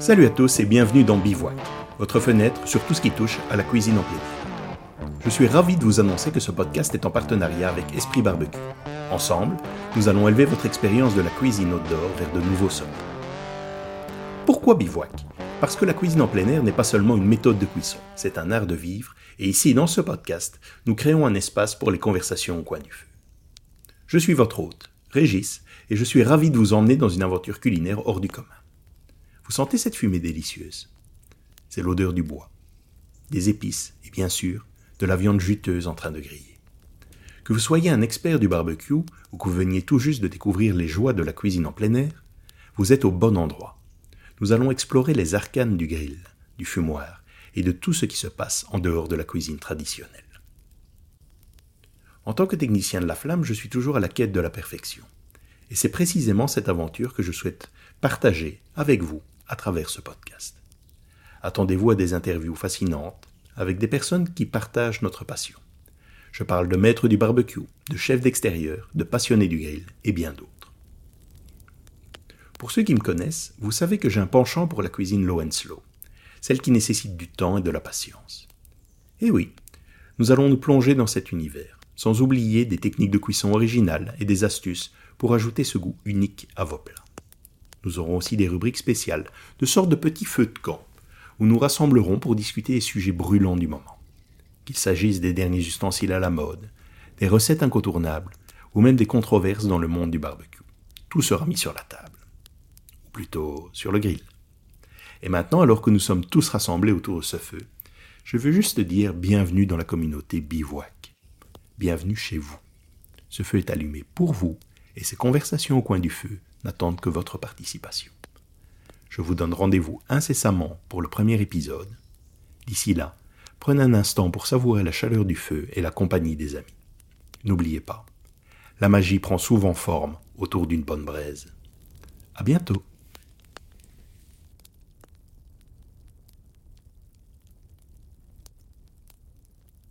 Salut à tous et bienvenue dans Bivouac, votre fenêtre sur tout ce qui touche à la cuisine en plein air. Je suis ravi de vous annoncer que ce podcast est en partenariat avec Esprit Barbecue. Ensemble, nous allons élever votre expérience de la cuisine outdoor vers de nouveaux sommets. Pourquoi Bivouac? Parce que la cuisine en plein air n'est pas seulement une méthode de cuisson, c'est un art de vivre, et ici, dans ce podcast, nous créons un espace pour les conversations au coin du feu. Je suis votre hôte, Régis, et je suis ravi de vous emmener dans une aventure culinaire hors du commun. Vous sentez cette fumée délicieuse C'est l'odeur du bois, des épices et bien sûr de la viande juteuse en train de griller. Que vous soyez un expert du barbecue ou que vous veniez tout juste de découvrir les joies de la cuisine en plein air, vous êtes au bon endroit. Nous allons explorer les arcanes du grill, du fumoir et de tout ce qui se passe en dehors de la cuisine traditionnelle. En tant que technicien de la flamme, je suis toujours à la quête de la perfection. Et c'est précisément cette aventure que je souhaite partager avec vous à travers ce podcast. Attendez-vous à des interviews fascinantes avec des personnes qui partagent notre passion. Je parle de maîtres du barbecue, de chefs d'extérieur, de passionnés du grill et bien d'autres. Pour ceux qui me connaissent, vous savez que j'ai un penchant pour la cuisine low and slow, celle qui nécessite du temps et de la patience. Et oui, nous allons nous plonger dans cet univers, sans oublier des techniques de cuisson originales et des astuces pour ajouter ce goût unique à vos plats. Nous aurons aussi des rubriques spéciales, de sortes de petits feux de camp, où nous rassemblerons pour discuter des sujets brûlants du moment. Qu'il s'agisse des derniers ustensiles à la mode, des recettes incontournables, ou même des controverses dans le monde du barbecue. Tout sera mis sur la table. Ou plutôt sur le grill. Et maintenant, alors que nous sommes tous rassemblés autour de ce feu, je veux juste dire bienvenue dans la communauté bivouac. Bienvenue chez vous. Ce feu est allumé pour vous, et ces conversations au coin du feu n'attendent que votre participation. Je vous donne rendez-vous incessamment pour le premier épisode. D'ici là, prenez un instant pour savourer la chaleur du feu et la compagnie des amis. N'oubliez pas, la magie prend souvent forme autour d'une bonne braise. À bientôt!